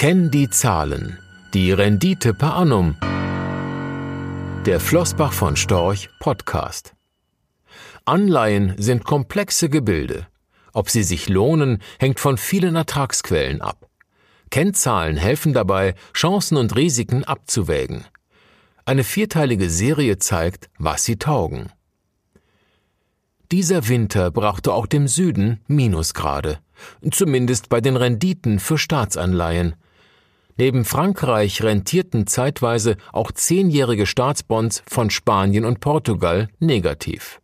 Kenn die Zahlen. Die Rendite per annum. Der Flossbach von Storch Podcast. Anleihen sind komplexe Gebilde. Ob sie sich lohnen, hängt von vielen Ertragsquellen ab. Kennzahlen helfen dabei, Chancen und Risiken abzuwägen. Eine vierteilige Serie zeigt, was sie taugen. Dieser Winter brachte auch dem Süden Minusgrade, zumindest bei den Renditen für Staatsanleihen. Neben Frankreich rentierten zeitweise auch zehnjährige Staatsbonds von Spanien und Portugal negativ.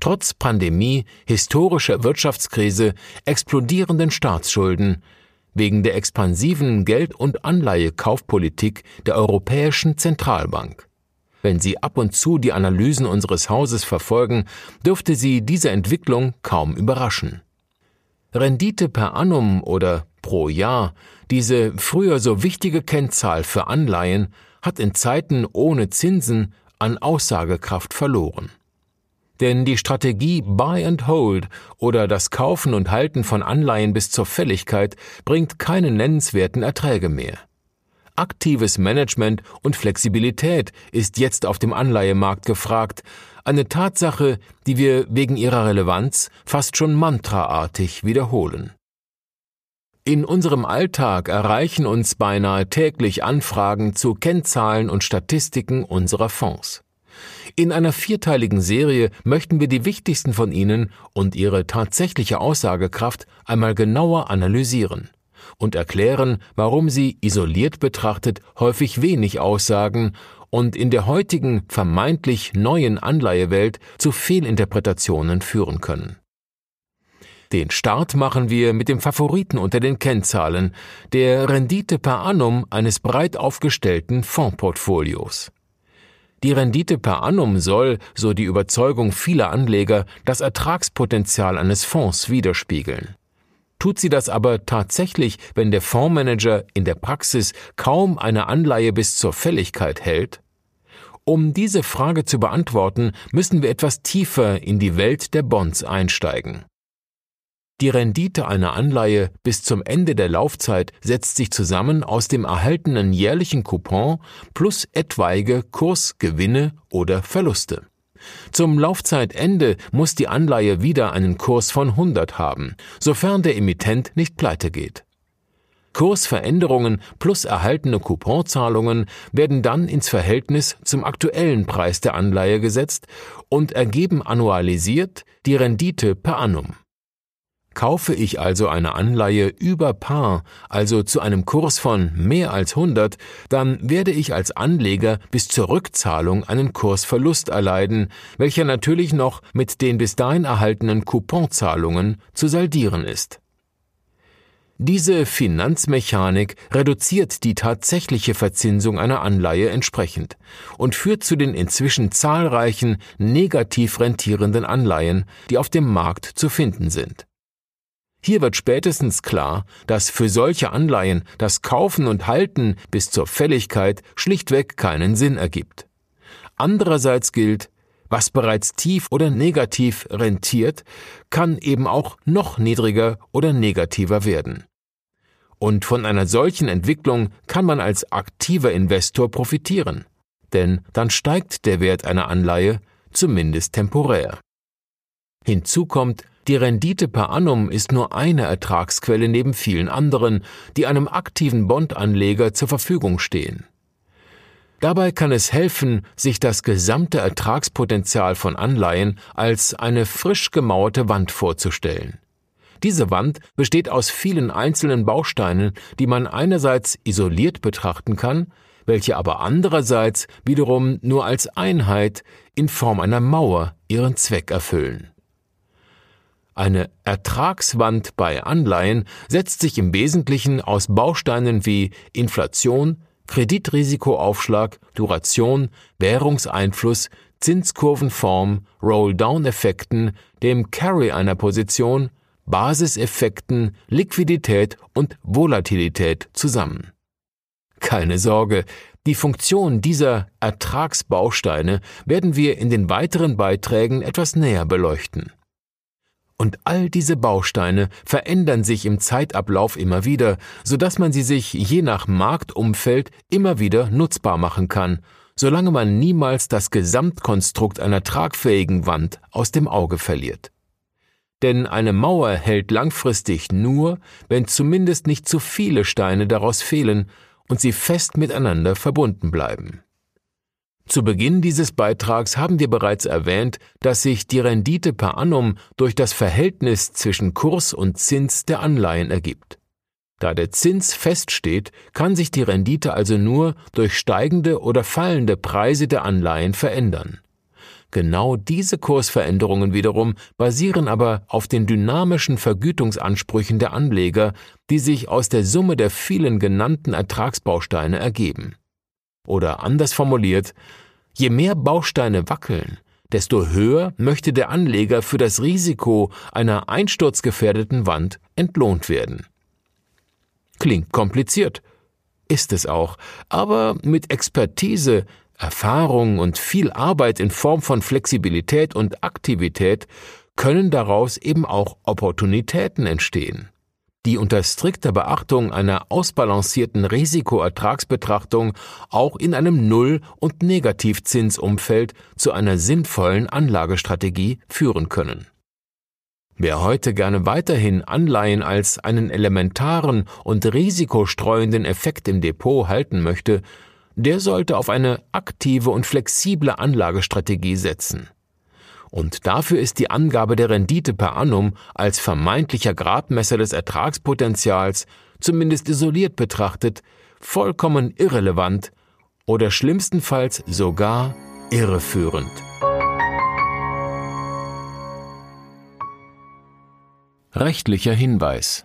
Trotz Pandemie, historischer Wirtschaftskrise, explodierenden Staatsschulden, wegen der expansiven Geld- und Anleihekaufpolitik der Europäischen Zentralbank. Wenn Sie ab und zu die Analysen unseres Hauses verfolgen, dürfte Sie diese Entwicklung kaum überraschen. Rendite per annum oder pro Jahr, diese früher so wichtige Kennzahl für Anleihen, hat in Zeiten ohne Zinsen an Aussagekraft verloren. Denn die Strategie Buy and Hold oder das Kaufen und Halten von Anleihen bis zur Fälligkeit bringt keine nennenswerten Erträge mehr. Aktives Management und Flexibilität ist jetzt auf dem Anleihemarkt gefragt, eine Tatsache, die wir wegen ihrer Relevanz fast schon mantraartig wiederholen. In unserem Alltag erreichen uns beinahe täglich Anfragen zu Kennzahlen und Statistiken unserer Fonds. In einer vierteiligen Serie möchten wir die wichtigsten von ihnen und ihre tatsächliche Aussagekraft einmal genauer analysieren und erklären, warum sie isoliert betrachtet häufig wenig aussagen und in der heutigen vermeintlich neuen Anleihewelt zu Fehlinterpretationen führen können. Den Start machen wir mit dem Favoriten unter den Kennzahlen, der Rendite per annum eines breit aufgestellten Fondsportfolios. Die Rendite per annum soll, so die Überzeugung vieler Anleger, das Ertragspotenzial eines Fonds widerspiegeln. Tut sie das aber tatsächlich, wenn der Fondsmanager in der Praxis kaum eine Anleihe bis zur Fälligkeit hält? Um diese Frage zu beantworten, müssen wir etwas tiefer in die Welt der Bonds einsteigen. Die Rendite einer Anleihe bis zum Ende der Laufzeit setzt sich zusammen aus dem erhaltenen jährlichen Coupon plus etwaige Kursgewinne oder Verluste. Zum Laufzeitende muss die Anleihe wieder einen Kurs von 100 haben, sofern der Emittent nicht pleite geht. Kursveränderungen plus erhaltene Couponzahlungen werden dann ins Verhältnis zum aktuellen Preis der Anleihe gesetzt und ergeben annualisiert die Rendite per annum. Kaufe ich also eine Anleihe über Paar, also zu einem Kurs von mehr als 100, dann werde ich als Anleger bis zur Rückzahlung einen Kursverlust erleiden, welcher natürlich noch mit den bis dahin erhaltenen Couponzahlungen zu saldieren ist. Diese Finanzmechanik reduziert die tatsächliche Verzinsung einer Anleihe entsprechend und führt zu den inzwischen zahlreichen negativ rentierenden Anleihen, die auf dem Markt zu finden sind. Hier wird spätestens klar, dass für solche Anleihen das Kaufen und Halten bis zur Fälligkeit schlichtweg keinen Sinn ergibt. Andererseits gilt, was bereits tief oder negativ rentiert, kann eben auch noch niedriger oder negativer werden. Und von einer solchen Entwicklung kann man als aktiver Investor profitieren, denn dann steigt der Wert einer Anleihe, zumindest temporär. Hinzu kommt, die Rendite per annum ist nur eine Ertragsquelle neben vielen anderen, die einem aktiven Bondanleger zur Verfügung stehen. Dabei kann es helfen, sich das gesamte Ertragspotenzial von Anleihen als eine frisch gemauerte Wand vorzustellen. Diese Wand besteht aus vielen einzelnen Bausteinen, die man einerseits isoliert betrachten kann, welche aber andererseits wiederum nur als Einheit in Form einer Mauer ihren Zweck erfüllen. Eine Ertragswand bei Anleihen setzt sich im Wesentlichen aus Bausteinen wie Inflation, Kreditrisikoaufschlag, Duration, Währungseinfluss, Zinskurvenform, Roll-Down-Effekten, dem Carry einer Position, Basiseffekten, Liquidität und Volatilität zusammen. Keine Sorge, die Funktion dieser Ertragsbausteine werden wir in den weiteren Beiträgen etwas näher beleuchten. Und all diese Bausteine verändern sich im Zeitablauf immer wieder, so dass man sie sich je nach Marktumfeld immer wieder nutzbar machen kann, solange man niemals das Gesamtkonstrukt einer tragfähigen Wand aus dem Auge verliert. Denn eine Mauer hält langfristig nur, wenn zumindest nicht zu viele Steine daraus fehlen und sie fest miteinander verbunden bleiben. Zu Beginn dieses Beitrags haben wir bereits erwähnt, dass sich die Rendite per annum durch das Verhältnis zwischen Kurs und Zins der Anleihen ergibt. Da der Zins feststeht, kann sich die Rendite also nur durch steigende oder fallende Preise der Anleihen verändern. Genau diese Kursveränderungen wiederum basieren aber auf den dynamischen Vergütungsansprüchen der Anleger, die sich aus der Summe der vielen genannten Ertragsbausteine ergeben. Oder anders formuliert, je mehr Bausteine wackeln, desto höher möchte der Anleger für das Risiko einer einsturzgefährdeten Wand entlohnt werden. Klingt kompliziert, ist es auch, aber mit Expertise, Erfahrung und viel Arbeit in Form von Flexibilität und Aktivität können daraus eben auch Opportunitäten entstehen die unter strikter Beachtung einer ausbalancierten Risikoertragsbetrachtung auch in einem Null- und Negativzinsumfeld zu einer sinnvollen Anlagestrategie führen können. Wer heute gerne weiterhin Anleihen als einen elementaren und risikostreuenden Effekt im Depot halten möchte, der sollte auf eine aktive und flexible Anlagestrategie setzen. Und dafür ist die Angabe der Rendite per annum als vermeintlicher Gradmesser des Ertragspotenzials, zumindest isoliert betrachtet, vollkommen irrelevant oder schlimmstenfalls sogar irreführend. Rechtlicher Hinweis